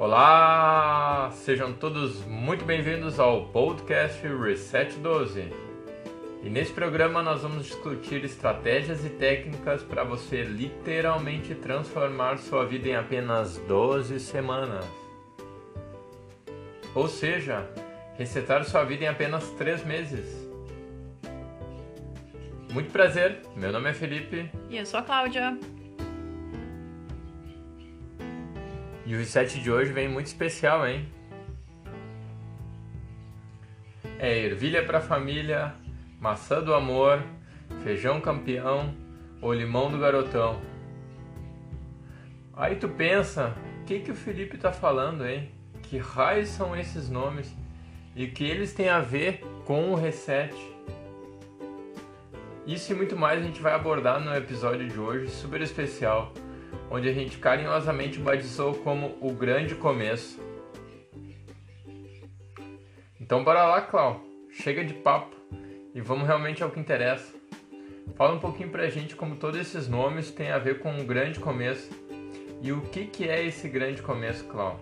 Olá, sejam todos muito bem-vindos ao podcast Reset 12. E nesse programa nós vamos discutir estratégias e técnicas para você literalmente transformar sua vida em apenas 12 semanas. Ou seja, resetar sua vida em apenas 3 meses. Muito prazer, meu nome é Felipe. E eu sou a Cláudia. E o reset de hoje vem muito especial, hein? É ervilha para família, maçã do amor, feijão campeão ou limão do garotão. Aí tu pensa, o que que o Felipe tá falando, hein? Que raios são esses nomes e que eles têm a ver com o reset? Isso e muito mais a gente vai abordar no episódio de hoje, super especial onde a gente carinhosamente batizou como o grande começo. Então bora lá, Clau. Chega de papo e vamos realmente ao que interessa. Fala um pouquinho pra gente como todos esses nomes têm a ver com um grande começo. E o que, que é esse grande começo, Clau?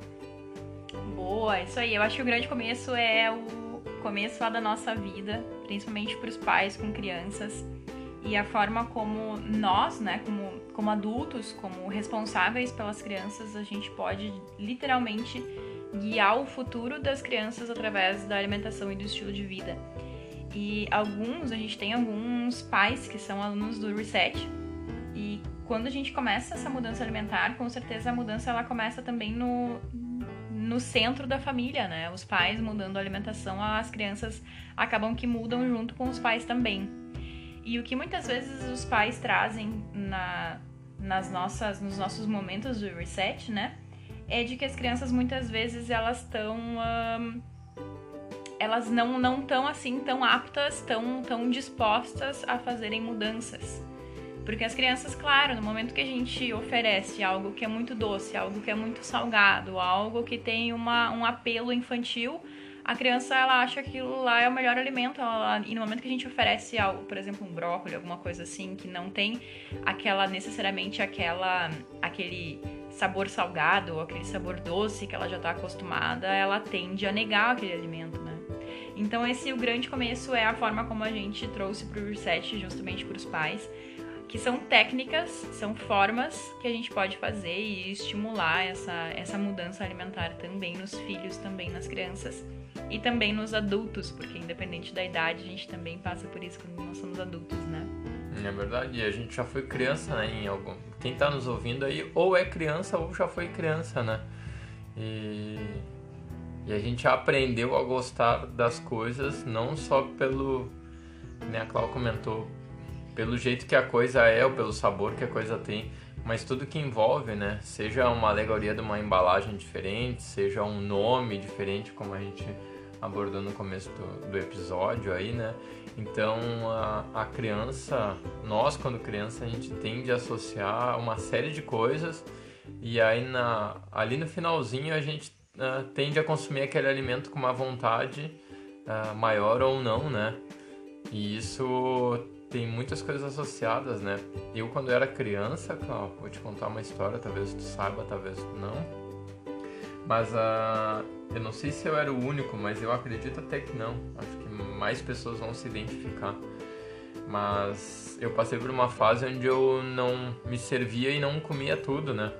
Boa, isso aí. Eu acho que o grande começo é o começo lá da nossa vida, principalmente para os pais com crianças e a forma como nós, né, como, como adultos, como responsáveis pelas crianças, a gente pode literalmente guiar o futuro das crianças através da alimentação e do estilo de vida. E alguns, a gente tem alguns pais que são alunos do Reset, e quando a gente começa essa mudança alimentar, com certeza a mudança ela começa também no, no centro da família, né? Os pais mudando a alimentação, as crianças acabam que mudam junto com os pais também. E o que muitas vezes os pais trazem na, nas nossas, nos nossos momentos de reset, né? É de que as crianças muitas vezes elas estão. Elas não não tão assim tão aptas, tão, tão dispostas a fazerem mudanças. Porque as crianças, claro, no momento que a gente oferece algo que é muito doce, algo que é muito salgado, algo que tem uma, um apelo infantil, a criança ela acha que aquilo lá é o melhor alimento. Ela, e no momento que a gente oferece algo, por exemplo, um brócolis, alguma coisa assim, que não tem aquela necessariamente aquela aquele sabor salgado ou aquele sabor doce que ela já está acostumada, ela tende a negar aquele alimento, né? Então esse o grande começo é a forma como a gente trouxe para o reset justamente para os pais, que são técnicas, são formas que a gente pode fazer e estimular essa, essa mudança alimentar também nos filhos, também nas crianças e também nos adultos, porque independente da idade, a gente também passa por isso quando nós somos adultos, né? É verdade, e a gente já foi criança, né? Em algum... Quem está nos ouvindo aí, ou é criança ou já foi criança, né? E... e a gente aprendeu a gostar das coisas não só pelo. Né, a Clau comentou, pelo jeito que a coisa é ou pelo sabor que a coisa tem, mas tudo que envolve, né? Seja uma alegoria de uma embalagem diferente, seja um nome diferente, como a gente abordou no começo do, do episódio aí, né? Então a, a, criança, nós quando criança, a gente tende a associar uma série de coisas e aí na, ali no finalzinho a gente uh, tende a consumir aquele alimento com uma vontade uh, maior ou não, né? E isso tem muitas coisas associadas, né? Eu quando era criança, Clau, vou te contar uma história, talvez tu saiba, talvez tu não. Mas uh, eu não sei se eu era o único, mas eu acredito até que não. Acho que mais pessoas vão se identificar. Mas eu passei por uma fase onde eu não me servia e não comia tudo, né?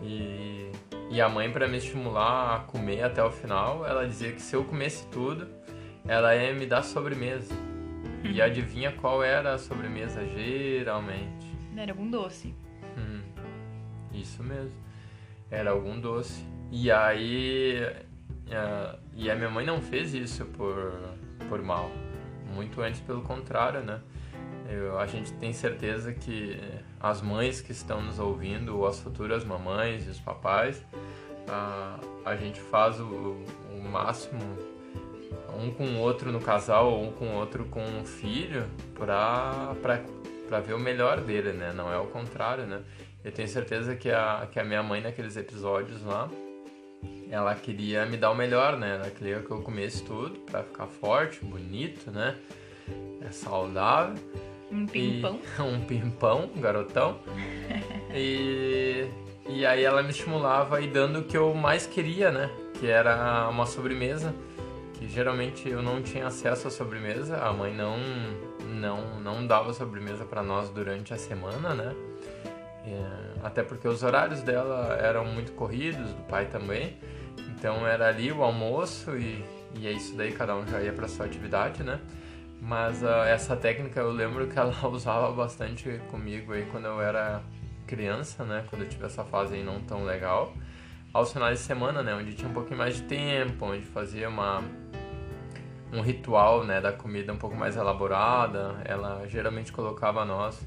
E, e a mãe, para me estimular a comer até o final, ela dizia que se eu comesse tudo, ela ia me dar sobremesa. E adivinha qual era a sobremesa geralmente? Era algum doce. Hum, isso mesmo. Era algum doce. E aí. Uh, e a minha mãe não fez isso por, por mal. Muito antes, pelo contrário, né? Eu, a gente tem certeza que as mães que estão nos ouvindo, ou as futuras mamães e os papais, uh, a gente faz o, o máximo um com o outro no casal ou um com o outro com o filho pra, pra, pra ver o melhor dele, né? Não é o contrário, né? Eu tenho certeza que a, que a minha mãe naqueles episódios lá, ela queria me dar o melhor, né? Ela queria que eu comesse tudo pra ficar forte, bonito, né? É saudável. Um pimpão. E, um pimpão, um garotão. e, E aí ela me estimulava e dando o que eu mais queria, né? Que era uma sobremesa, que geralmente eu não tinha acesso à sobremesa, a mãe não não não dava sobremesa para nós durante a semana, né? É, até porque os horários dela eram muito corridos, do pai também. Então era ali o almoço e, e é isso daí, cada um já ia para sua atividade, né? Mas uh, essa técnica eu lembro que ela usava bastante comigo aí quando eu era criança, né? Quando eu tive essa fase aí não tão legal. Aos finais de semana, né? Onde tinha um pouquinho mais de tempo, onde fazia uma um ritual, né, da comida um pouco mais elaborada. Ela geralmente colocava nós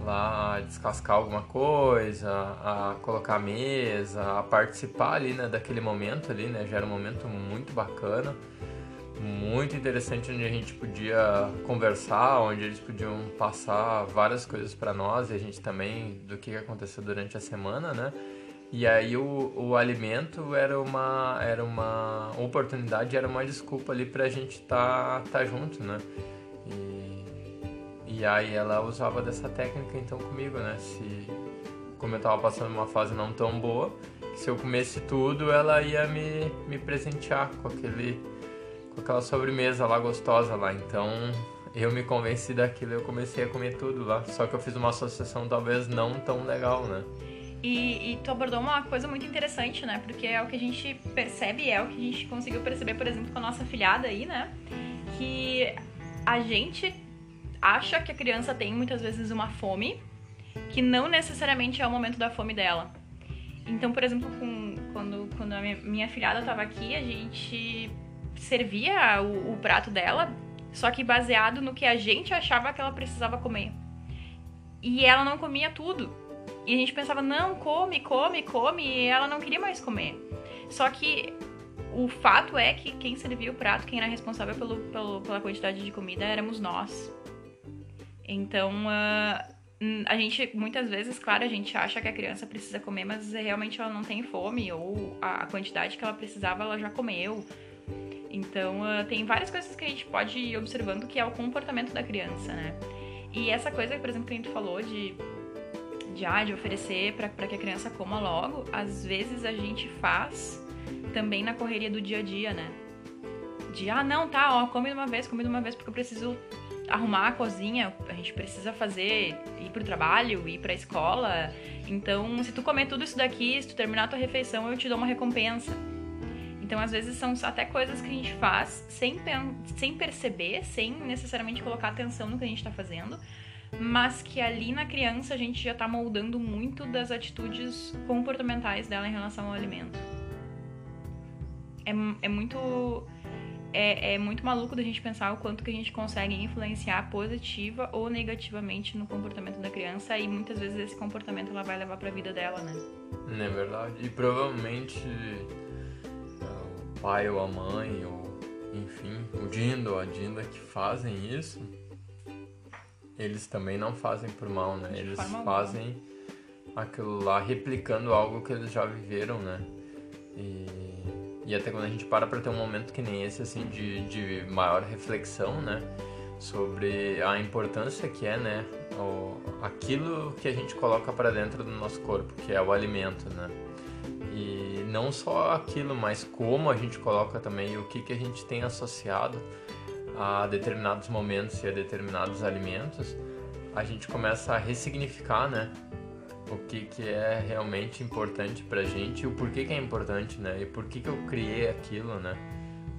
lá a descascar alguma coisa, a colocar a mesa, a participar ali, né, daquele momento ali, né? Já era um momento muito bacana muito interessante onde a gente podia conversar, onde eles podiam passar várias coisas para nós e a gente também do que aconteceu durante a semana, né? E aí o, o alimento era uma era uma oportunidade, era uma desculpa ali para a gente estar tá, tá junto, né? E, e aí ela usava dessa técnica então comigo, né? Se como eu tava passando uma fase não tão boa, se eu comesse tudo, ela ia me, me presentear com aquele com aquela sobremesa lá gostosa lá. Então eu me convenci daquilo eu comecei a comer tudo lá. Só que eu fiz uma associação talvez não tão legal, né? E, e, tu abordou uma coisa muito interessante, né? Porque é o que a gente percebe, é o que a gente conseguiu perceber, por exemplo, com a nossa filhada aí, né? Que a gente acha que a criança tem muitas vezes uma fome, que não necessariamente é o momento da fome dela. Então, por exemplo, com, quando, quando a minha, minha filhada estava aqui, a gente servia o, o prato dela, só que baseado no que a gente achava que ela precisava comer. E ela não comia tudo. E a gente pensava, não, come, come, come, e ela não queria mais comer. Só que o fato é que quem servia o prato, quem era responsável pelo, pelo pela quantidade de comida, éramos nós. Então, uh, a gente, muitas vezes, claro, a gente acha que a criança precisa comer, mas realmente ela não tem fome, ou a quantidade que ela precisava ela já comeu. Então, uh, tem várias coisas que a gente pode ir observando que é o comportamento da criança, né? E essa coisa, por exemplo, que a gente falou de, de, ah, de oferecer para que a criança coma logo, às vezes a gente faz também na correria do dia a dia, né? De, ah, não, tá, ó, come de uma vez, come de uma vez, porque eu preciso arrumar a cozinha, a gente precisa fazer, ir pro trabalho, ir pra escola. Então, se tu comer tudo isso daqui, se tu terminar a tua refeição, eu te dou uma recompensa. Então, às vezes, são até coisas que a gente faz sem, sem perceber, sem necessariamente colocar atenção no que a gente está fazendo, mas que ali na criança a gente já está moldando muito das atitudes comportamentais dela em relação ao alimento. É, é muito. É, é, muito maluco da gente pensar o quanto que a gente consegue influenciar positiva ou negativamente no comportamento da criança e muitas vezes esse comportamento ela vai levar para a vida dela, né? É verdade. E provavelmente pai ou a mãe, ou enfim, o Dindo ou a Dinda que fazem isso, eles também não fazem por mal, né? eles fazem aquilo lá replicando algo que eles já viveram, né? E, e até quando a gente para para ter um momento que nem esse, assim, de, de maior reflexão, né? Sobre a importância que é, né? O, aquilo que a gente coloca para dentro do nosso corpo, que é o alimento, né? E não só aquilo, mas como a gente coloca também o que, que a gente tem associado a determinados momentos e a determinados alimentos, a gente começa a ressignificar, né? O que, que é realmente importante pra gente e o porquê que é importante, né? E por que, que eu criei aquilo, né?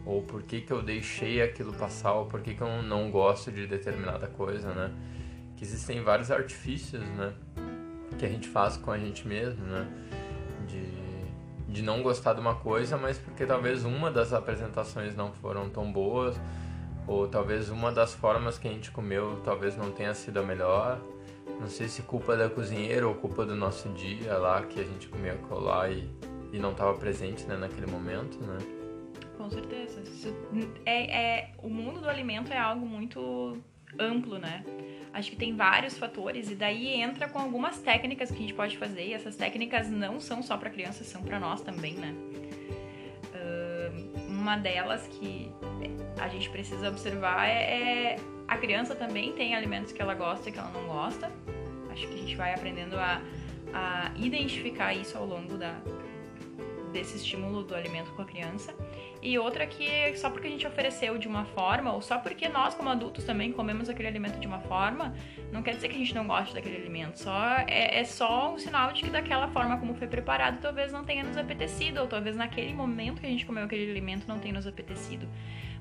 Ou por que, que eu deixei aquilo passar, ou por que, que eu não gosto de determinada coisa, né? Que existem vários artifícios, né? Que a gente faz com a gente mesmo, né? De de não gostar de uma coisa, mas porque talvez uma das apresentações não foram tão boas, ou talvez uma das formas que a gente comeu talvez não tenha sido a melhor. Não sei se culpa da cozinheira ou culpa do nosso dia lá que a gente comia colar e, e não estava presente né, naquele momento, né? Com certeza. É, é, o mundo do alimento é algo muito amplo, né? Acho que tem vários fatores e daí entra com algumas técnicas que a gente pode fazer. E essas técnicas não são só para crianças, são para nós também, né? Uma delas que a gente precisa observar é, é a criança também tem alimentos que ela gosta e que ela não gosta. Acho que a gente vai aprendendo a, a identificar isso ao longo da, desse estímulo do alimento com a criança. E outra que só porque a gente ofereceu de uma forma, ou só porque nós, como adultos, também comemos aquele alimento de uma forma, não quer dizer que a gente não goste daquele alimento. Só é, é só um sinal de que daquela forma como foi preparado, talvez não tenha nos apetecido, ou talvez naquele momento que a gente comeu aquele alimento não tenha nos apetecido.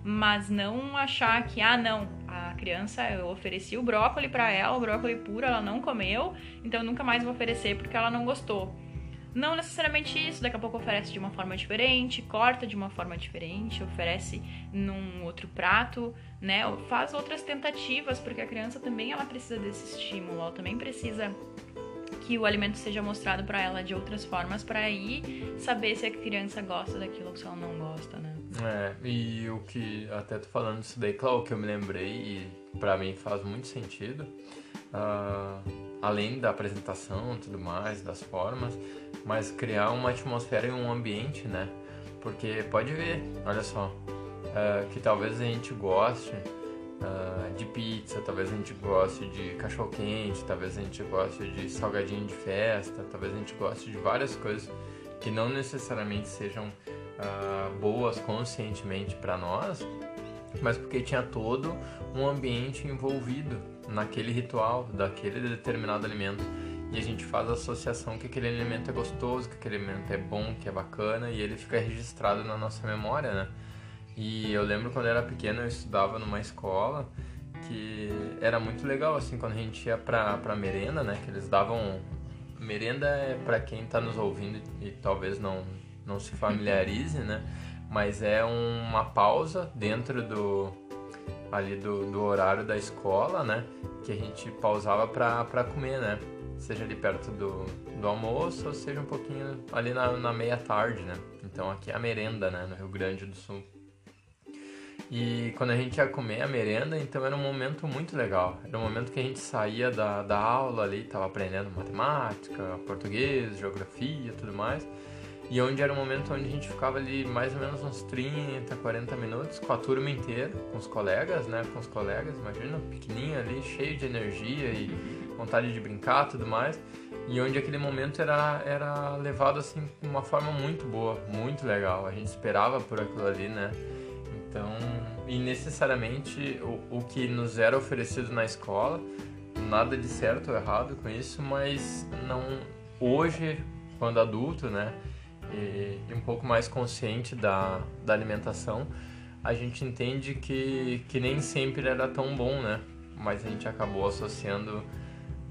Mas não achar que, ah, não, a criança, eu ofereci o brócolis para ela, o brócolis puro, ela não comeu, então eu nunca mais vou oferecer porque ela não gostou. Não necessariamente isso, daqui a pouco oferece de uma forma diferente, corta de uma forma diferente, oferece num outro prato, né? Faz outras tentativas, porque a criança também ela precisa desse estímulo, ela também precisa que o alimento seja mostrado para ela de outras formas para aí saber se a criança gosta daquilo ou se ela não gosta, né? É, e o que até tô falando isso daí, claro, que eu me lembrei e para mim faz muito sentido. Uh além da apresentação tudo mais, das formas, mas criar uma atmosfera e um ambiente, né? Porque pode ver, olha só, uh, que talvez a gente goste uh, de pizza, talvez a gente goste de cachorro quente, talvez a gente goste de salgadinho de festa, talvez a gente goste de várias coisas que não necessariamente sejam uh, boas conscientemente para nós, mas porque tinha todo um ambiente envolvido naquele ritual daquele determinado alimento e a gente faz a associação que aquele alimento é gostoso, que aquele alimento é bom, que é bacana e ele fica registrado na nossa memória, né? E eu lembro quando eu era pequeno eu estudava numa escola que era muito legal assim quando a gente ia pra, pra merenda, né? Que eles davam merenda é para quem está nos ouvindo e talvez não não se familiarize, né? Mas é uma pausa dentro do ali do, do horário da escola, né? Que a gente pausava para comer, né? Seja ali perto do, do almoço ou seja um pouquinho ali na, na meia tarde, né? Então aqui é a merenda, né? No Rio Grande do Sul. E quando a gente ia comer a merenda, então era um momento muito legal. Era um momento que a gente saía da, da aula ali, tava aprendendo matemática, português, geografia tudo mais. E onde era um momento onde a gente ficava ali mais ou menos uns 30, 40 minutos com a turma inteira, com os colegas, né? Com os colegas, imagina, pequenininho ali, cheio de energia e vontade de brincar tudo mais. E onde aquele momento era, era levado assim de uma forma muito boa, muito legal. A gente esperava por aquilo ali, né? Então, e necessariamente o, o que nos era oferecido na escola, nada de certo ou errado com isso, mas não hoje, quando adulto, né? E, e um pouco mais consciente da, da alimentação, a gente entende que, que nem sempre era tão bom, né? Mas a gente acabou associando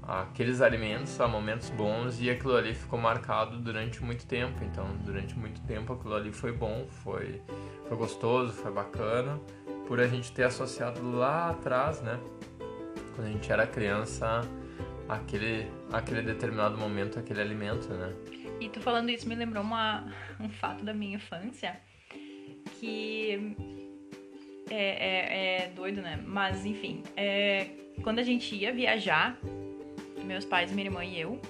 aqueles alimentos a momentos bons e aquilo ali ficou marcado durante muito tempo. Então, durante muito tempo aquilo ali foi bom, foi, foi gostoso, foi bacana, por a gente ter associado lá atrás, né? Quando a gente era criança, aquele, aquele determinado momento, aquele alimento, né? E tu falando isso me lembrou uma, um fato da minha infância que é, é, é doido, né? Mas enfim, é, quando a gente ia viajar, meus pais, minha irmã e eu,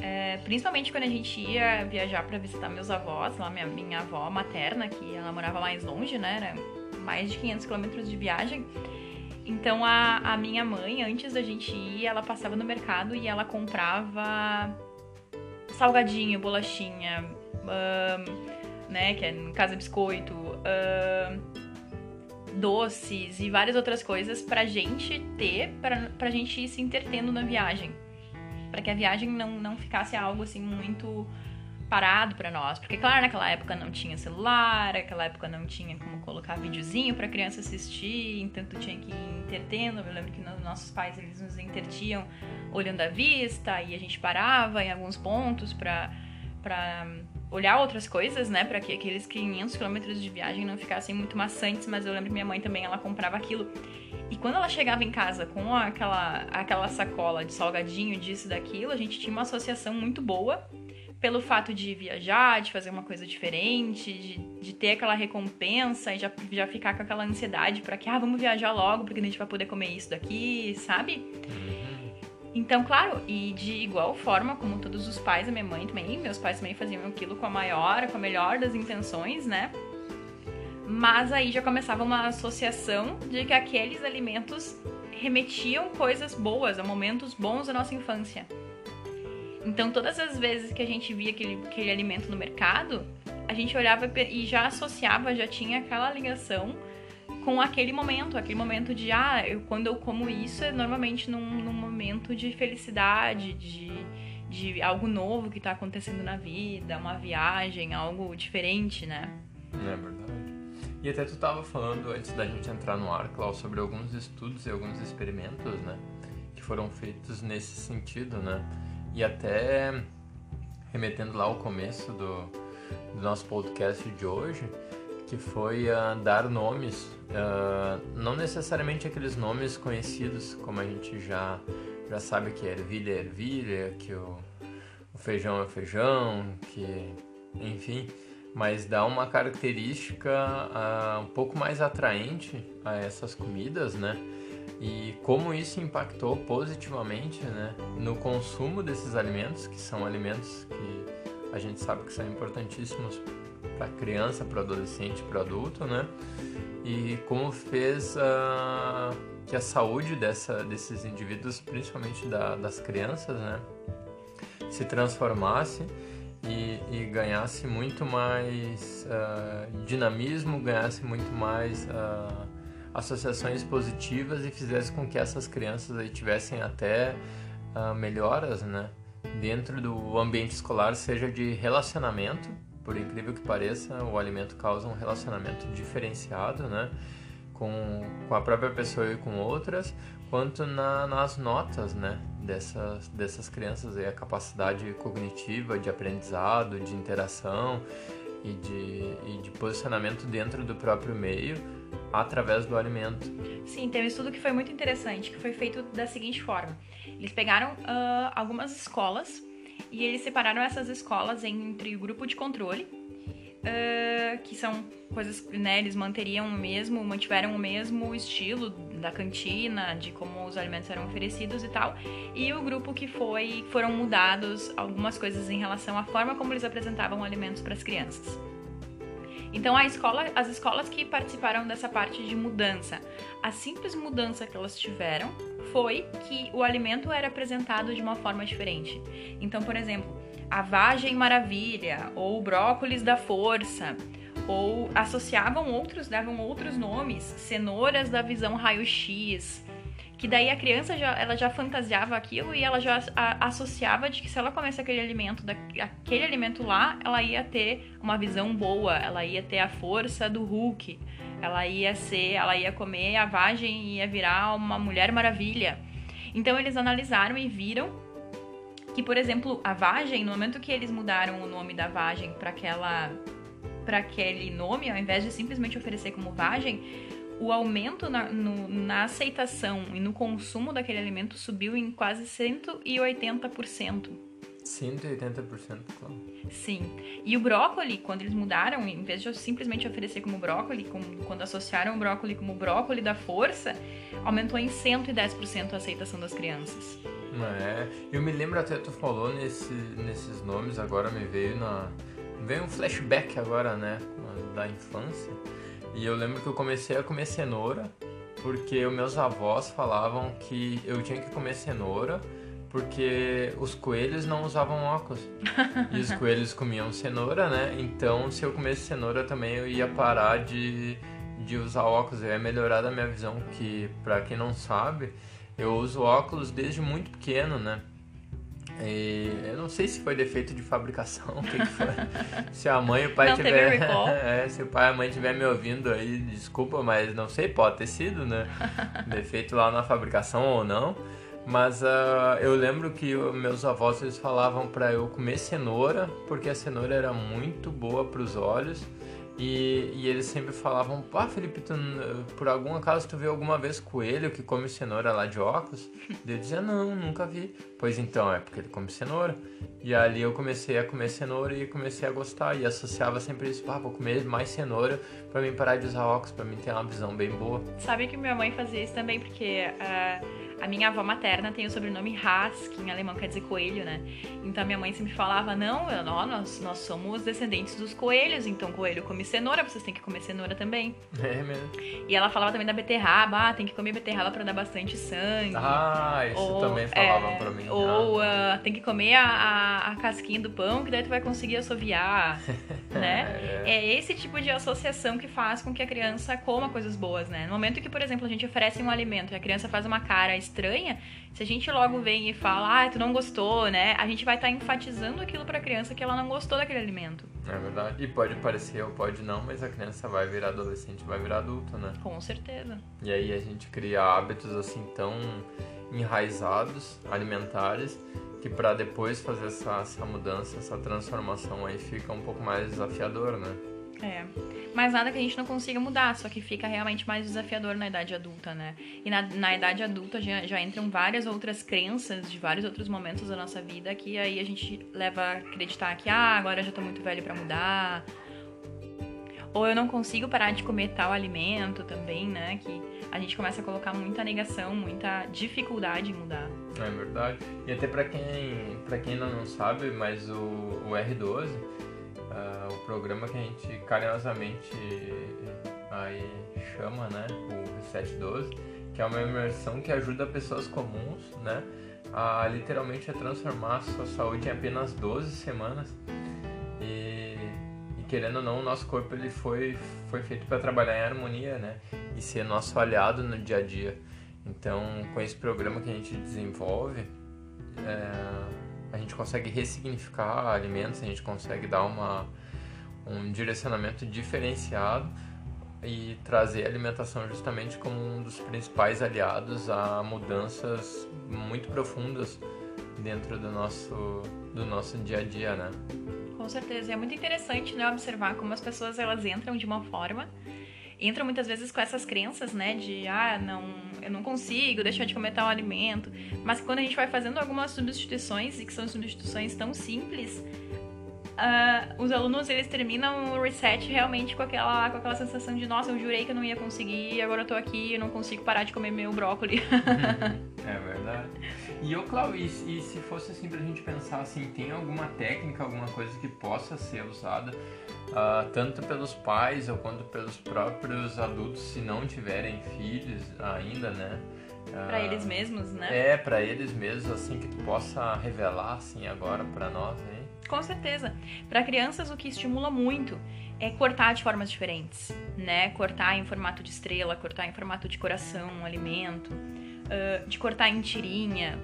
é, principalmente quando a gente ia viajar para visitar meus avós, lá minha, minha avó materna, que ela morava mais longe, né? Era mais de 500 quilômetros de viagem. Então a, a minha mãe, antes da gente ir, ela passava no mercado e ela comprava salgadinho, bolachinha, né, que é no caso biscoito, doces e várias outras coisas pra gente ter, pra, pra gente ir se entretendo na viagem. Para que a viagem não, não ficasse algo assim muito parado para nós, porque claro, naquela época não tinha celular, naquela época não tinha como colocar videozinho para criança assistir, então tu tinha que ir entretendo. Eu lembro que nossos pais eles nos entretiam olhando a vista e a gente parava em alguns pontos para para olhar outras coisas, né, para que aqueles 500 quilômetros de viagem não ficassem muito maçantes, mas eu lembro que minha mãe também ela comprava aquilo. E quando ela chegava em casa com aquela aquela sacola de salgadinho disso daquilo, a gente tinha uma associação muito boa pelo fato de viajar, de fazer uma coisa diferente, de, de ter aquela recompensa e já, já ficar com aquela ansiedade para que, ah, vamos viajar logo porque a gente vai poder comer isso daqui, sabe? Uhum. Então, claro, e de igual forma, como todos os pais, a minha mãe também, meus pais também faziam aquilo com a maior, com a melhor das intenções, né? Mas aí já começava uma associação de que aqueles alimentos remetiam coisas boas, a momentos bons da nossa infância. Então, todas as vezes que a gente via aquele, aquele alimento no mercado, a gente olhava e já associava, já tinha aquela ligação com aquele momento, aquele momento de, ah, eu, quando eu como isso é normalmente num, num momento de felicidade, de, de algo novo que está acontecendo na vida, uma viagem, algo diferente, né? É verdade. E até tu tava falando antes da gente entrar no ar, Cláudio, sobre alguns estudos e alguns experimentos, né? Que foram feitos nesse sentido, né? E até remetendo lá ao começo do, do nosso podcast de hoje, que foi uh, dar nomes, uh, não necessariamente aqueles nomes conhecidos, como a gente já, já sabe que é ervilha é ervilha, que o, o feijão é feijão, que enfim, mas dá uma característica uh, um pouco mais atraente a essas comidas, né? E como isso impactou positivamente né, no consumo desses alimentos, que são alimentos que a gente sabe que são importantíssimos para criança, para adolescente, para adulto, né? E como fez uh, que a saúde dessa, desses indivíduos, principalmente da, das crianças, né, se transformasse e, e ganhasse muito mais uh, dinamismo, ganhasse muito mais uh, associações positivas e fizesse com que essas crianças aí tivessem até melhoras, né? Dentro do ambiente escolar, seja de relacionamento, por incrível que pareça, o alimento causa um relacionamento diferenciado, né? Com, com a própria pessoa e com outras, quanto na, nas notas, né? Dessas, dessas crianças aí, a capacidade cognitiva, de aprendizado, de interação e de, e de posicionamento dentro do próprio meio através do alimento. Sim, tem um estudo que foi muito interessante, que foi feito da seguinte forma. Eles pegaram uh, algumas escolas e eles separaram essas escolas entre o grupo de controle, uh, que são coisas, né, eles manteriam o mesmo, mantiveram o mesmo estilo da cantina, de como os alimentos eram oferecidos e tal, e o grupo que foi, foram mudados algumas coisas em relação à forma como eles apresentavam alimentos para as crianças. Então, escola, as escolas que participaram dessa parte de mudança, a simples mudança que elas tiveram foi que o alimento era apresentado de uma forma diferente. Então, por exemplo, a vagem maravilha ou brócolis da força, ou associavam outros, davam outros nomes, cenouras da visão raio-x, que daí a criança já, ela já fantasiava aquilo e ela já a, associava de que se ela comesse aquele alimento, da, aquele alimento lá, ela ia ter uma visão boa, ela ia ter a força do Hulk, ela ia ser, ela ia comer a vagem e ia virar uma mulher maravilha. Então eles analisaram e viram que, por exemplo, a vagem, no momento que eles mudaram o nome da vagem para aquela para aquele nome, ao invés de simplesmente oferecer como vagem, o aumento na, no, na aceitação e no consumo daquele alimento subiu em quase 180%. 180%, claro. Sim. E o brócolis, quando eles mudaram, em vez de simplesmente oferecer como brócolis, como, quando associaram o brócolis como brócolis da força, aumentou em 110% a aceitação das crianças. É, eu me lembro até tu falou nesse, nesses nomes, agora me veio na. Veio um flashback agora, né? Da infância e eu lembro que eu comecei a comer cenoura porque meus avós falavam que eu tinha que comer cenoura porque os coelhos não usavam óculos. e os coelhos comiam cenoura, né? Então, se eu comesse cenoura também eu ia parar de, de usar óculos. Eu ia melhorar a minha visão, que para quem não sabe, eu uso óculos desde muito pequeno, né? E eu não sei se foi defeito de fabricação, o que, que foi. se a mãe e o pai não tiver, é, se o pai e a mãe estiver me ouvindo aí, desculpa, mas não sei, pode ter sido, né? defeito lá na fabricação ou não. Mas uh, eu lembro que meus avós eles falavam para eu comer cenoura, porque a cenoura era muito boa para os olhos e, e, eles sempre falavam, pá, Felipe, tu, por algum acaso tu viu alguma vez coelho que come cenoura lá de óculos? e eu dizia, não, nunca vi. Pois então, é porque ele come cenoura. E ali eu comecei a comer cenoura e comecei a gostar. E associava sempre isso, pá, vou comer mais cenoura para mim parar de usar óculos, para mim ter uma visão bem boa. Sabe que minha mãe fazia isso também, porque uh, A minha avó materna tem o sobrenome Haas, que em alemão quer dizer coelho, né? Então a minha mãe sempre falava: não, eu, nós, nós somos descendentes dos coelhos, então coelho come cenoura, vocês têm que comer cenoura também. É mesmo. E ela falava também da beterraba, ah, tem que comer beterraba para dar bastante sangue. Ah, isso ou, também falavam é, pra mim. Ou uh, tem que comer a, a, a, casquinha do pão, que daí tu vai conseguir assoviar, né? É. é esse tipo de associação que faz com que a criança coma coisas boas, né? No momento que, por exemplo, a gente oferece um alimento e a criança faz uma cara estranha, se a gente logo vem e fala, ah, tu não gostou, né? A gente vai estar tá enfatizando aquilo para a criança que ela não gostou daquele alimento. É verdade. E pode parecer ou pode não, mas a criança vai virar adolescente, vai virar adulta, né? Com certeza. E aí a gente cria hábitos assim tão enraizados, alimentares, que para depois fazer essa, essa mudança, essa transformação aí fica um pouco mais desafiador, né? É. Mas nada que a gente não consiga mudar, só que fica realmente mais desafiador na idade adulta, né? E na, na idade adulta já, já entram várias outras crenças de vários outros momentos da nossa vida que aí a gente leva a acreditar que, ah, agora já tô muito velho para mudar. Ou eu não consigo parar de comer tal alimento também, né? Que a gente começa a colocar muita negação, muita dificuldade em mudar. É verdade. E até para quem, pra quem não sabe, mas o, o R12 uh, o programa que a gente carinhosamente aí chama, né, o Reset 12, que é uma imersão que ajuda pessoas comuns, né, a literalmente a transformar a sua saúde em apenas 12 semanas. E, e querendo ou não, o nosso corpo ele foi, foi feito para trabalhar em harmonia, né, e ser nosso aliado no dia a dia. Então, com esse programa que a gente desenvolve, é, a gente consegue ressignificar alimentos, a gente consegue dar uma, um direcionamento diferenciado e trazer a alimentação justamente como um dos principais aliados a mudanças muito profundas dentro do nosso, do nosso dia a dia, né? Com certeza, é muito interessante né, observar como as pessoas elas entram de uma forma entram muitas vezes com essas crenças, né, de ah, não, eu não consigo deixar de comer tal alimento, mas quando a gente vai fazendo algumas substituições e que são substituições tão simples, uh, os alunos eles terminam o reset realmente com aquela, com aquela sensação de nossa, eu jurei que eu não ia conseguir, agora eu tô aqui, eu não consigo parar de comer meu brócolis. é verdade. E ô Cláudio, e, e, se fosse assim pra gente pensar assim, tem alguma técnica, alguma coisa que possa ser usada uh, tanto pelos pais ou quanto pelos próprios adultos se não tiverem filhos ainda, né? Uh, para eles mesmos, né? É, para eles mesmos, assim que tu possa revelar assim agora para nós, hein? Com certeza. Para crianças o que estimula muito é cortar de formas diferentes, né? Cortar em formato de estrela, cortar em formato de coração, um alimento, uh, de cortar em tirinha,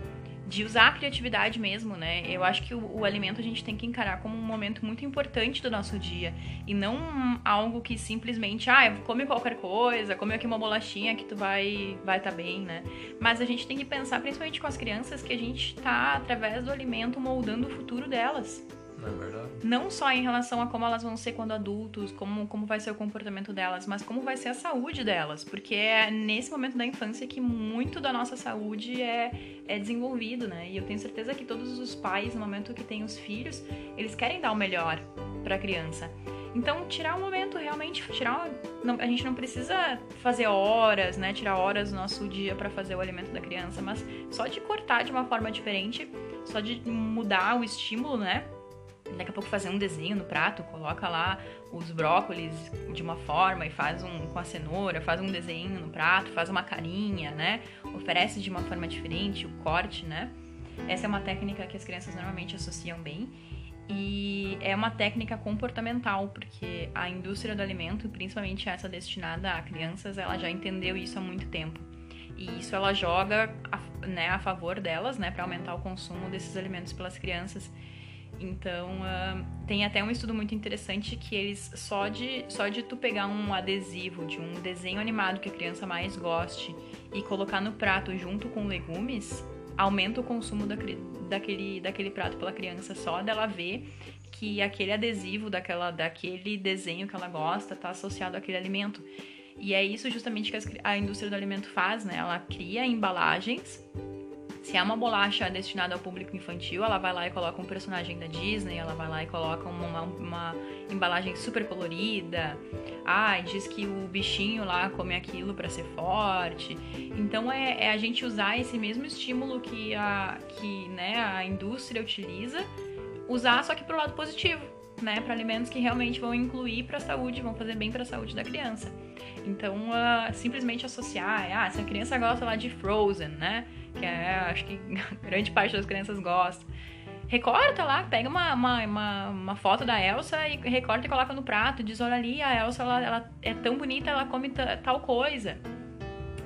de usar a criatividade mesmo, né? Eu acho que o, o, alimento a gente tem que encarar como um momento muito importante do nosso dia e não algo que simplesmente, ah, come qualquer coisa, come aqui uma bolachinha que tu vai vai estar tá bem, né? Mas a gente tem que pensar, principalmente com as crianças, que a gente está através do alimento moldando o futuro delas. É verdade. Não só em relação a como elas vão ser quando adultos, como, como vai ser o comportamento delas, mas como vai ser a saúde delas. Porque é nesse momento da infância que muito da nossa saúde é, é desenvolvido, né? E eu tenho certeza que todos os pais, no momento que têm os filhos, eles querem dar o melhor para a criança. Então, tirar um momento realmente, tirar não, a gente não precisa fazer horas, né, tirar horas do nosso dia para fazer o alimento da criança, mas só de cortar de uma forma diferente, só de mudar o estímulo, né, daqui a pouco fazer um desenho no prato, coloca lá os brócolis de uma forma e faz um com a cenoura, faz um desenho no prato, faz uma carinha, né? Oferece de uma forma diferente o corte, né? Essa é uma técnica que as crianças normalmente associam bem e é uma técnica comportamental, porque a indústria do alimento, principalmente essa destinada a crianças, ela já entendeu isso há muito tempo. E isso ela joga a, né, a favor delas, né, para aumentar o consumo desses alimentos pelas crianças. Então, uh, tem até um estudo muito interessante que eles só de só de tu pegar um adesivo de um desenho animado que a criança mais goste e colocar no prato junto com legumes, aumenta o consumo da, daquele, daquele prato pela criança só dela ver que aquele adesivo daquela daquele desenho que ela gosta está associado àquele alimento. E é isso justamente que a indústria do alimento faz, né? Ela cria embalagens Se é uma bolacha destinada ao público infantil, ela vai lá e coloca um personagem da Disney, ela vai lá e coloca uma, uma embalagem super colorida. Ah, diz que o bichinho lá come aquilo para ser forte. Então é, é, a gente usar esse mesmo estímulo que a, que, né, a indústria utiliza, usar só que pro lado positivo né, para alimentos que realmente vão incluir para a saúde, vão fazer bem para a saúde da criança. Então, uh, simplesmente associar, ah, se a criança gosta lá de Frozen, né, que é, acho que grande parte das crianças gosta. Recorta lá, pega uma, uma, uma, uma, foto da Elsa e recorta e coloca no prato. Diz, olha ali, a Elsa ela, ela é tão bonita, ela come tal coisa.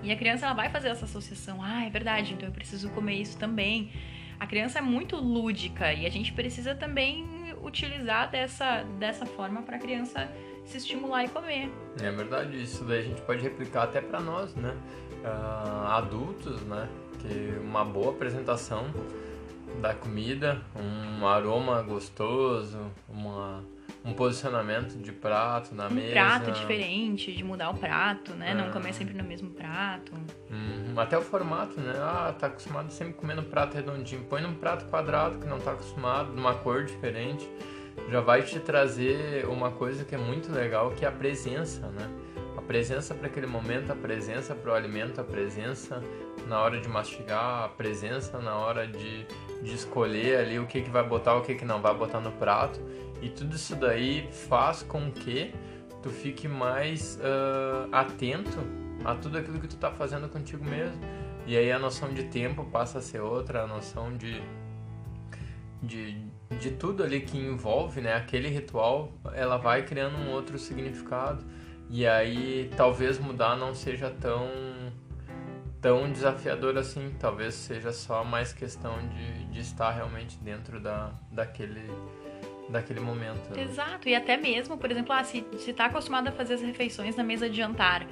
E a criança ela vai fazer essa associação. Ah, é verdade, então eu preciso comer isso também. A criança é muito lúdica e a gente precisa também utilizar dessa, dessa forma para a criança se estimular e comer. É verdade, isso daí a gente pode replicar até para nós, né? Uh, adultos, né? Que uma boa apresentação da comida, um aroma gostoso, uma um posicionamento de prato na um mesa. Um prato diferente, de mudar o prato, né? É. Não comer sempre no mesmo prato. Uhum. Até o formato, né? Ah, tá acostumado sempre comendo prato redondinho. Põe num prato quadrado que não tá acostumado, numa cor diferente. Já vai te trazer uma coisa que é muito legal, que é a presença, né? A presença para aquele momento, a presença para o alimento, a presença na hora de mastigar, a presença na hora de, de escolher ali o que, que vai botar, o que, que não vai botar no prato. E tudo isso daí faz com que tu fique mais uh, atento a tudo aquilo que tu tá fazendo contigo mesmo. E aí a noção de tempo passa a ser outra, a noção de, de, de tudo ali que envolve né, aquele ritual, ela vai criando um outro significado. E aí talvez mudar não seja tão tão desafiador assim, talvez seja só mais questão de, de estar realmente dentro da, daquele daquele momento. Né? Exato, e até mesmo, por exemplo, ah, se, se tá acostumado a fazer as refeições na mesa de jantar,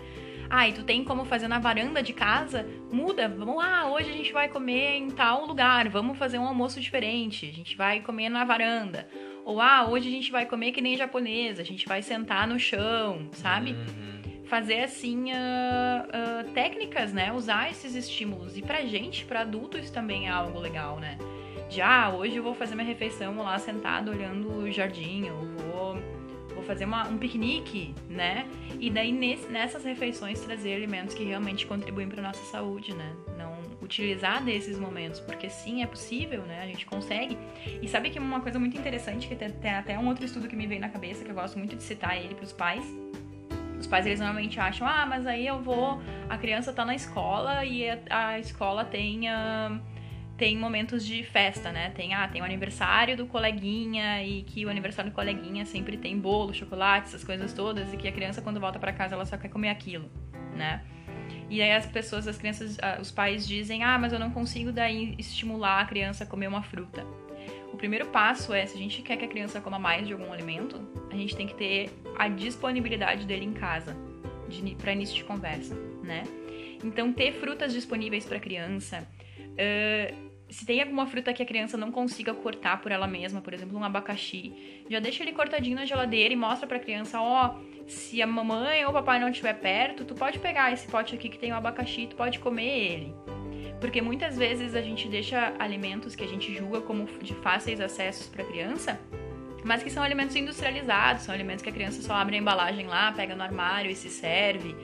ah, e tu tem como fazer na varanda de casa, muda, vamos lá, hoje a gente vai comer em tal lugar, vamos fazer um almoço diferente, a gente vai comer na varanda. Ou, ah, hoje a gente vai comer que nem japonesa, a gente vai sentar no chão, sabe? Uhum. Fazer assim uh, uh, técnicas, né? Usar esses estímulos. E pra gente, pra adulto, isso também é algo legal, né? de ah, hoje eu vou fazer minha refeição lá sentado olhando o jardim, eu vou, vou fazer uma, um piquenique, né? E daí nesse, nessas refeições trazer alimentos que realmente contribuem para nossa saúde, né? Não utilizar desses momentos, porque sim, é possível, né? A gente consegue. E sabe que uma coisa muito interessante, que tem, tem até um outro estudo que me veio na cabeça, que eu gosto muito de citar ele para os pais, os pais eles normalmente acham, ah, mas aí eu vou, a criança tá na escola e a, escola tem uh, tem momentos de festa, né? Tem, ah, tem o aniversário do coleguinha e que o aniversário do coleguinha sempre tem bolo, chocolate, essas coisas todas e que a criança quando volta para casa ela só quer comer aquilo, né? E aí as pessoas, as crianças, ah, os pais dizem: "Ah, mas eu não consigo daí estimular a criança a comer uma fruta". O primeiro passo é, se a gente quer que a criança coma mais de algum alimento, a gente tem que ter a disponibilidade dele em casa para início de conversa, né? Então ter frutas disponíveis para a criança, Uh, se tem alguma fruta que a criança não consiga cortar por ela mesma, por exemplo, um abacaxi, já deixa ele cortadinho na geladeira e mostra pra criança, ó, oh, se a mamãe ou o papai não estiver perto, tu pode pegar esse pote aqui que tem o um abacaxi, tu pode comer ele. Porque muitas vezes a gente deixa alimentos que a gente julga como de fáceis acessos para criança, mas que são alimentos industrializados, são alimentos que a criança só abre a embalagem lá, pega no armário e se serve,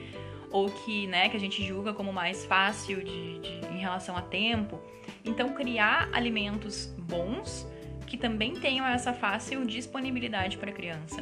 ou que, né, que a gente julga como mais fácil de, de em relação a tempo. Então, criar alimentos bons que também tenham essa fácil disponibilidade para a criança.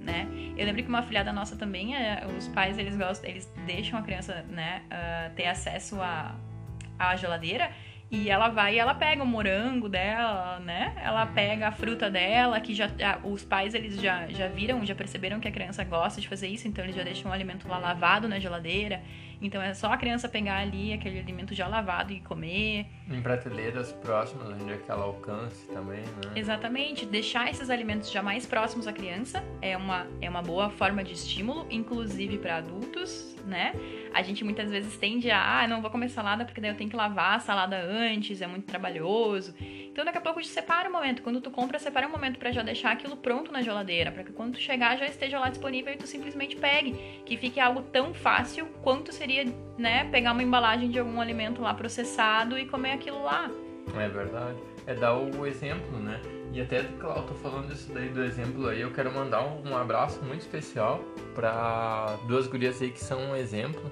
Né? Eu lembro que uma filhada nossa também, é, os pais eles gostam, eles deixam a criança né, uh, ter acesso à geladeira e ela vai e ela pega o morango dela, né? Ela pega a fruta dela, que já os pais eles já, já viram, já perceberam que a criança gosta de fazer isso, então eles já deixam o alimento lá lavado na geladeira. Então é só a criança pegar ali aquele alimento já lavado e comer. Em prateleiras próximas, onde é que ela alcance também, né? Exatamente. Deixar esses alimentos já mais próximos à criança é uma, é uma boa forma de estímulo, inclusive para adultos né? A gente muitas vezes tende a, ah, não vou comer salada porque daí eu tenho que lavar a salada antes, é muito trabalhoso. Então daqui a pouco separa um momento, quando tu compra, separa um momento para já deixar aquilo pronto na geladeira, para que quando tu chegar já esteja lá disponível e tu simplesmente pegue, que fique algo tão fácil quanto seria, né, pegar uma embalagem de algum alimento lá processado e comer aquilo lá. É verdade. É dar o exemplo, né? E até, claro, tô falando isso daí do exemplo aí, eu quero mandar um, abraço muito especial para duas gurias aí que são um exemplo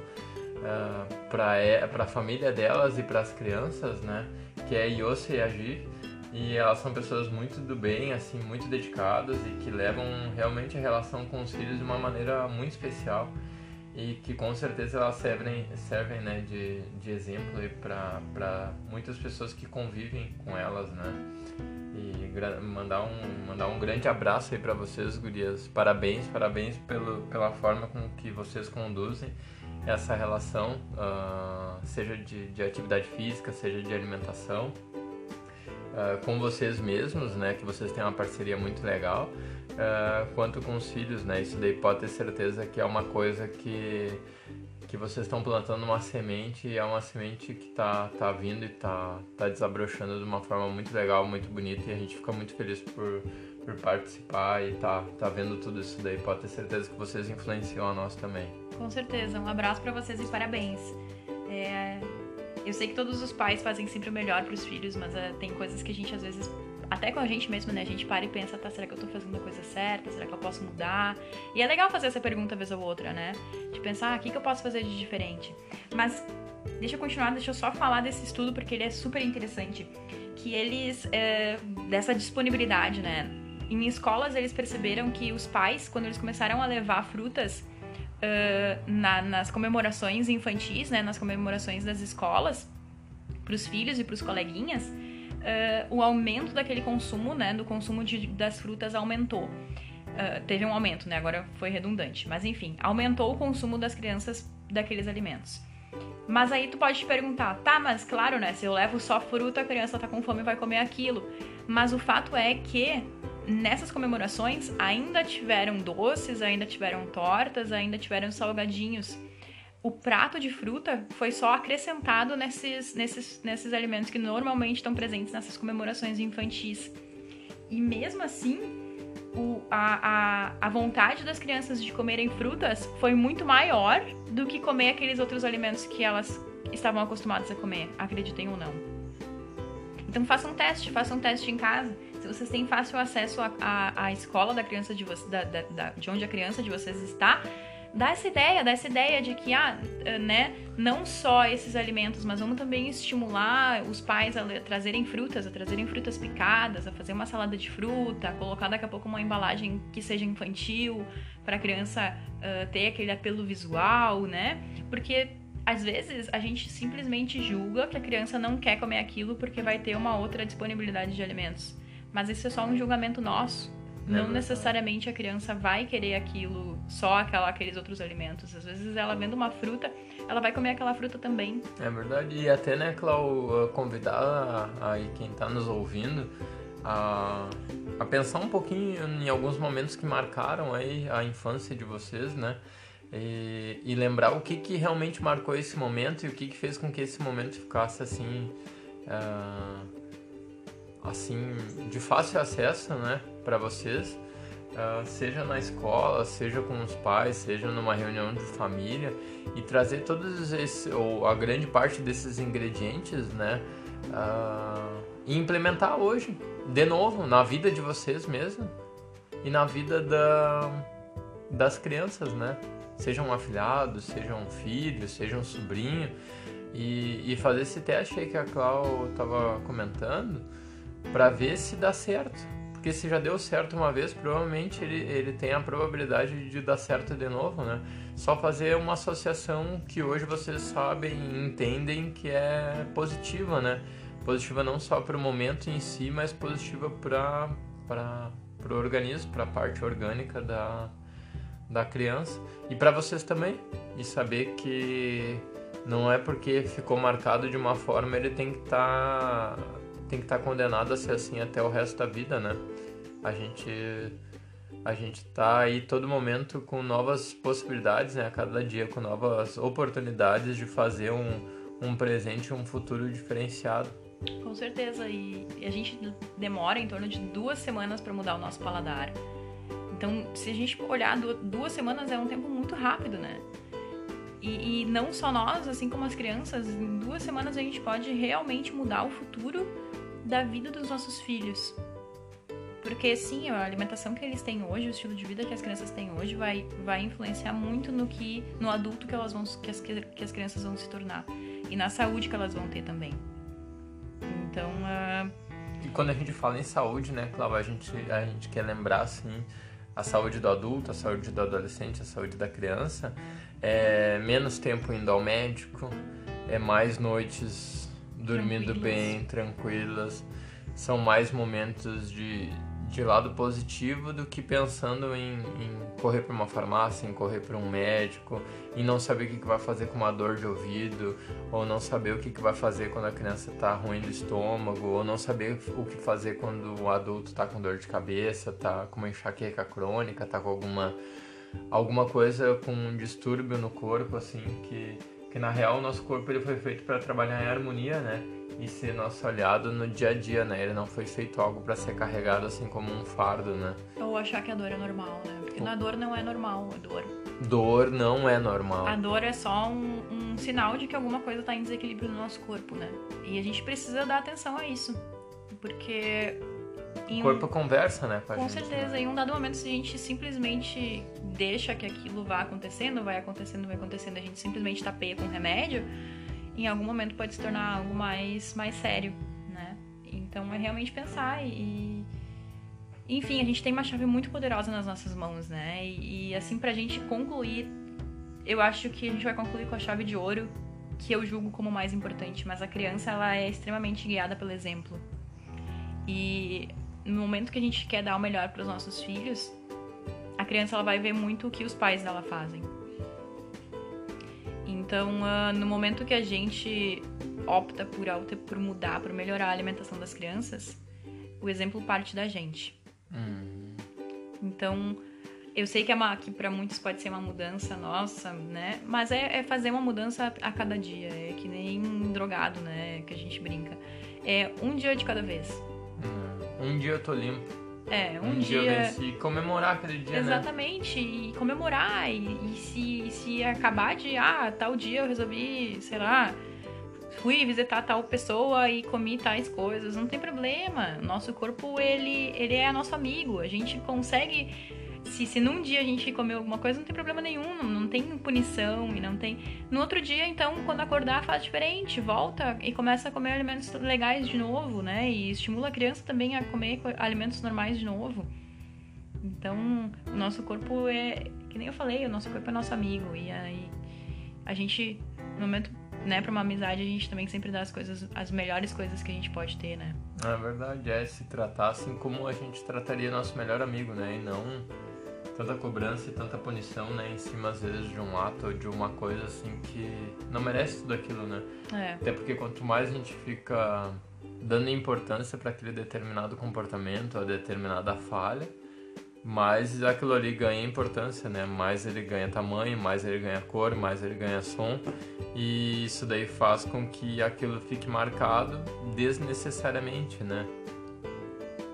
uh, para a família delas e para as crianças, né? Que é Yose e a Gi. E elas são pessoas muito do bem, assim, muito dedicadas e que levam realmente a relação com os filhos de uma maneira muito especial e que com certeza elas servem, servem né, de, de exemplo para muitas pessoas que convivem com elas, né? E mandar um, mandar um grande abraço aí para vocês, gurias. Parabéns, parabéns pelo, pela forma com que vocês conduzem essa relação, uh, seja de, de atividade física, seja de alimentação, uh, com vocês mesmos, né? Que vocês têm uma parceria muito legal uh, quanto com os filhos, né? Isso daí pode ter certeza que é uma coisa que, que vocês estão plantando uma semente e é uma semente que tá, tá vindo e tá, tá desabrochando de uma forma muito legal, muito bonita e a gente fica muito feliz por, por participar e tá, tá vendo tudo isso daí. Pode ter certeza que vocês influenciam a nós também. Com certeza. Um abraço para vocês e parabéns. É... Eu sei que todos os pais fazem sempre o melhor para os filhos, mas uh, tem coisas que a gente às vezes até com a gente mesmo, né? A gente para e pensa, tá, será que eu tô fazendo a coisa certa? Será que eu posso mudar? E é legal fazer essa pergunta vez ou outra, né? De pensar, ah, o que, que eu posso fazer de diferente? Mas deixa eu continuar, deixa eu só falar desse estudo porque ele é super interessante. Que eles, é, dessa disponibilidade, né? Em escolas eles perceberam que os pais, quando eles começaram a levar frutas uh, na, nas comemorações infantis, né? Nas comemorações das escolas, para os filhos e para os coleguinhas, uh, o aumento daquele consumo, né, do consumo de, das frutas aumentou. Uh, teve um aumento, né? Agora foi redundante. Mas enfim, aumentou o consumo das crianças daqueles alimentos. Mas aí tu pode te perguntar, tá, mas claro, né? Se eu levo só fruta, a criança tá com fome e vai comer aquilo. Mas o fato é que nessas comemorações ainda tiveram doces, ainda tiveram tortas, ainda tiveram salgadinhos o prato de fruta foi só acrescentado nesses, nesses, nesses alimentos que normalmente estão presentes nessas comemorações infantis. E mesmo assim, o, a, a, a vontade das crianças de comerem frutas foi muito maior do que comer aqueles outros alimentos que elas estavam acostumadas a comer, acreditem ou não. Então façam um teste, façam um teste em casa. Vocês têm fácil acesso à escola da criança de, da, da, da, de onde a criança de vocês está, dá essa ideia, dá essa ideia de que, ah, eh, né, não só esses alimentos, mas vamos também estimular os pais a trazerem frutas, a trazerem frutas picadas, a fazer uma salada de fruta, a colocar daqui a pouco uma embalagem que seja infantil, para a criança uh, ter aquele apelo visual, né? Porque às vezes a gente simplesmente julga que a criança não quer comer aquilo porque vai ter uma outra disponibilidade de alimentos. Mas isso é só um julgamento nosso. Não necessariamente a criança vai querer aquilo, só aquela, aqueles outros alimentos. Às vezes ela vendo uma fruta, ela vai comer aquela fruta também. É verdade. E até, né, Clau, convidar aí quem está nos ouvindo a, a pensar um pouquinho em alguns momentos que marcaram aí a infância de vocês, né? E, e, lembrar o que, que realmente marcou esse momento e o que, que fez com que esse momento ficasse assim. Uh, assim de fácil acesso, né, para vocês, uh, seja na escola, seja com os pais, seja numa reunião de família e trazer todos esses ou a grande parte desses ingredientes, né, uh, e implementar hoje, de novo, na vida de vocês mesmo e na vida da, das crianças, né, sejam afilhados, sejam filhos, sejam sobrinho e, e fazer esse teste aí que a Clau estava comentando para ver se dá certo. Porque se já deu certo uma vez, provavelmente ele, ele tem a probabilidade de dar certo de novo, né? Só fazer uma associação que hoje vocês sabem e entendem que é positiva, né? Positiva não só para o momento em si, mas positiva para o organismo, para a parte orgânica da, da criança. E para vocês também. E saber que não é porque ficou marcado de uma forma, ele tem que estar. Tá tem que estar tá condenado a ser assim até o resto da vida, né? A gente a gente tá aí todo momento com novas possibilidades, né? A cada dia com novas oportunidades de fazer um, um presente, um futuro diferenciado. Com certeza, e a gente demora em torno de duas semanas para mudar o nosso paladar. Então, se a gente olhar duas semanas é um tempo muito rápido, né? E, e, não só nós, assim como as crianças, em duas semanas a gente pode realmente mudar o futuro da vida dos nossos filhos. Porque sim, a alimentação que eles têm hoje, o estilo de vida que as crianças têm hoje vai, vai influenciar muito no que no adulto que elas vão que as, que as crianças vão se tornar e na saúde que elas vão ter também. Então, uh... e quando a gente fala em saúde, né, Cláudia, a gente a gente quer lembrar assim a saúde do adulto, a saúde do adolescente, a saúde da criança, é menos tempo indo ao médico, é mais noites dormindo bem, tranquilas, são mais momentos de de lado positivo do que pensando em, em correr para uma farmácia, em correr para um médico, em não saber o que, que vai fazer com uma dor de ouvido, ou não saber o que, que vai fazer quando a criança está ruim do estômago, ou não saber o que fazer quando o adulto está com dor de cabeça, está com uma enxaqueca crônica, está com alguma, alguma coisa com um distúrbio no corpo, assim, que, que na real o nosso corpo ele foi feito para trabalhar em harmonia, né? e ser nosso aliado no dia a dia, né? Ele não foi feito algo para ser carregado assim como um fardo, né? Ou achar que a dor é normal, né? Porque a dor não é normal, a dor. Dor não é normal. A dor é só um, um sinal de que alguma coisa está em desequilíbrio no nosso corpo, né? E a gente precisa dar atenção a isso. Porque. O corpo um... conversa, né? Com, com gente, certeza. Né? Em um dado momento, se a gente simplesmente deixa que aquilo vá acontecendo, vai acontecendo, vai acontecendo, a gente simplesmente tapeia com remédio em algum momento pode se tornar algo mais, mais sério, né? Então é realmente pensar e. Enfim, a gente tem uma chave muito poderosa nas nossas mãos, né? E, e assim, pra gente concluir, eu acho que a gente vai concluir com a chave de ouro, que eu julgo como mais importante, mas a criança, ela é extremamente guiada pelo exemplo. E no momento que a gente quer dar o melhor para os nossos filhos, a criança ela vai ver muito o que os pais dela fazem. Então, uh, no momento que a gente opta por, por mudar, por melhorar a alimentação das crianças, o exemplo parte da gente. Hum. Então, eu sei que, é que para muitos pode ser uma mudança nossa, né? Mas é, é, fazer uma mudança a cada dia. É que nem drogado, né? Que a gente brinca. É um dia de cada vez. Um dia eu tô limpo. É, um, um dia, dia venci, comemorar aquele dia, né? Exatamente, né? e comemorar. E, e, se, se acabar de, ah, tal dia eu resolvi, sei lá, fui visitar tal pessoa e comi tais coisas, não tem problema. Nosso corpo, ele, ele é nosso amigo. A gente consegue se, se num dia a gente comeu alguma coisa, não tem problema nenhum, não, não tem punição e não tem. No outro dia, então, quando acordar, faz diferente, volta e começa a comer alimentos legais de novo, né? E estimula a criança também a comer alimentos normais de novo. Então, o nosso corpo é, que nem eu falei, o nosso corpo é nosso amigo. E aí, a gente, no momento, né, pra uma amizade, a gente também sempre dá as coisas, as melhores coisas que a gente pode ter, né? É verdade, é se tratar assim como a gente trataria nosso melhor amigo, né? E não tanta cobrança e tanta punição, né, em cima às vezes de um ato ou de uma coisa assim que não merece tudo aquilo, né? É. Até porque quanto mais a gente fica dando importância para aquele determinado comportamento, a determinada falha, mais aquilo ali ganha importância, né? Mais ele ganha tamanho, mais ele ganha cor, mais ele ganha som, e isso daí faz com que aquilo fique marcado desnecessariamente, né?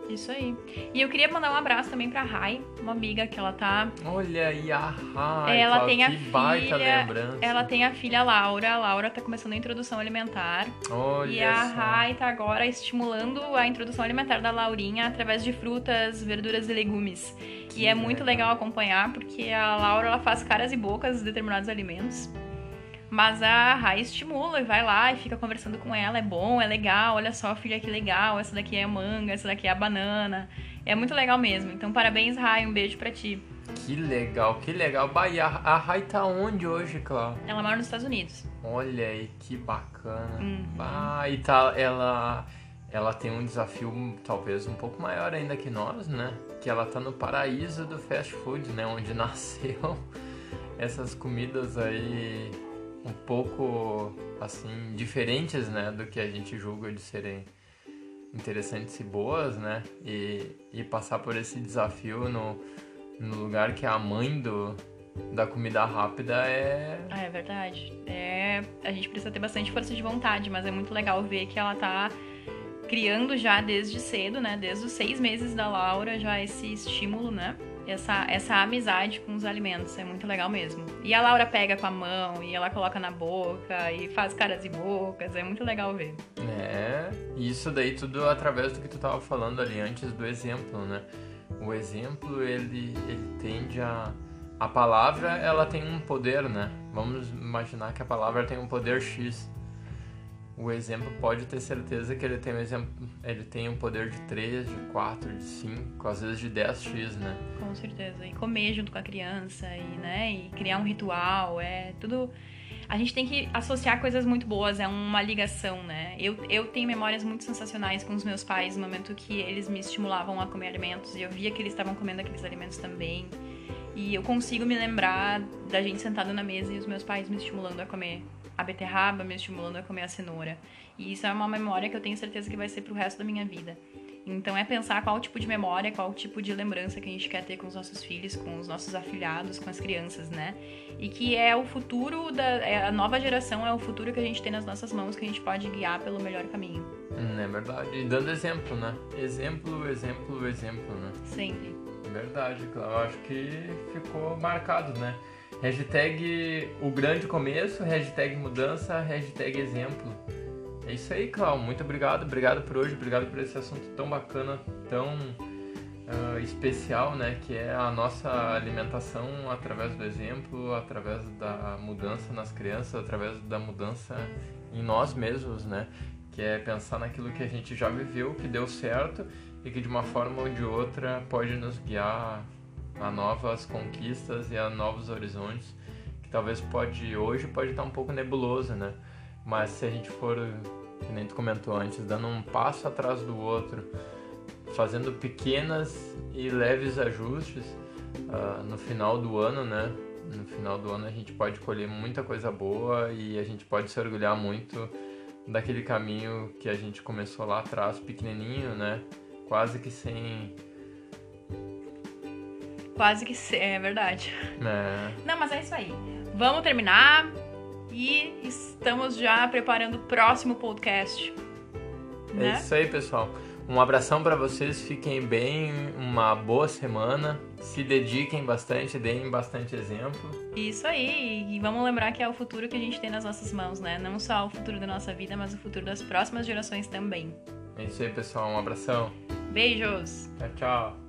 Isso aí. E eu queria mandar um abraço também pra Rai, uma amiga que ela tá. Olha aí a Rai, ela tem a filha, lembrança. Ela tem a filha Laura. A Laura tá começando a introdução alimentar. Olha e a Rai tá agora estimulando a introdução alimentar da Laurinha através de frutas, verduras e legumes. Que e é muito legal acompanhar, porque a Laura ela faz caras e bocas de determinados alimentos. Mas a Rai estimula e vai lá e fica conversando com ela. É bom, é legal. Olha só, filha, que legal. Essa daqui é a manga, essa daqui é a banana. É muito legal mesmo. Então, parabéns, Rai. Um beijo pra ti. Que legal, que legal. Bahia, a Rai tá onde hoje, Cláudia? Ela mora nos Estados Unidos. Olha aí, que bacana. Uhum. Ah, e tá, ela, ela tem um desafio talvez um pouco maior ainda que nós, né? Que ela tá no paraíso do fast food, né? Onde nasceu essas comidas aí um pouco assim diferentes, né, do que a gente julga de serem interessantes e boas, né? E, e passar por esse desafio no, no lugar que é a mãe do, da comida rápida é. Ah, é verdade. É, a gente precisa ter bastante força de vontade, mas é muito legal ver que ela tá criando já desde cedo, né? Desde os seis meses da Laura, já esse estímulo, né? Essa, essa amizade com os alimentos. É muito legal mesmo. E a Laura pega com a mão e ela coloca na boca e faz caras e bocas. É muito legal ver. É, isso daí tudo através do que tu tava falando ali antes do exemplo, né? O exemplo, ele, ele tende a a palavra ela tem um poder, né? Vamos imaginar que a palavra tem um poder X. O exemplo pode ter certeza que ele tem um exemplo, ele tem um poder de 3, de 4, de 5, às vezes de 10x, né? Com certeza. E comer junto com a criança e, né, e criar um ritual, é tudo a gente tem que associar coisas muito boas, é uma ligação, né? Eu, eu tenho memórias muito sensacionais com os meus pais no momento que eles me estimulavam a comer alimentos e eu via que eles estavam comendo aqueles alimentos também. E eu consigo me lembrar da gente sentado na mesa e os meus pais me estimulando a comer a beterraba, me estimulando a comer a cenoura. E isso é uma memória que eu tenho certeza que vai ser pro resto da minha vida. Então é pensar qual tipo de memória, qual tipo de lembrança que a gente quer ter com os nossos filhos, com os nossos afilhados, com as crianças, né? E que é o futuro da é a nova geração, é o futuro que a gente tem nas nossas mãos que a gente pode guiar pelo melhor caminho. Hum, é verdade. E dando exemplo, né? Exemplo, exemplo, exemplo, né? Sempre. Verdade, claro. Eu acho que ficou marcado, né? Hashtag o grande começo, hashtag mudança, hashtag exemplo. É isso aí, Clau. Muito obrigado. Obrigado por hoje, obrigado por esse assunto tão bacana, tão uh, especial, né? Que é a nossa alimentação através do exemplo, através da mudança nas crianças, através da mudança em nós mesmos, né? Que é pensar naquilo que a gente já viveu, que deu certo e que de uma forma ou de outra pode nos guiar a novas conquistas e a novos horizontes que talvez pode hoje pode estar um pouco nebuloso, né? Mas se a gente for, que nem tu comentou antes, dando um passo atrás do outro, fazendo pequenas e leves ajustes uh, no final do ano, né? No final do ano a gente pode colher muita coisa boa e a gente pode se orgulhar muito daquele caminho que a gente começou lá atrás, pequenininho, né? quase que sem. Quase que é verdade. É. Não, mas é isso aí. Vamos terminar e estamos já preparando o próximo podcast. Né? É isso aí, pessoal. Um abração para vocês, fiquem bem, uma boa semana, se dediquem bastante, deem bastante exemplo. Isso aí, e vamos lembrar que é o futuro que a gente tem nas nossas mãos, né? Não só o futuro da nossa vida, mas o futuro das próximas gerações também. É isso aí, pessoal, um abração. Beijos! Tchau, tchau.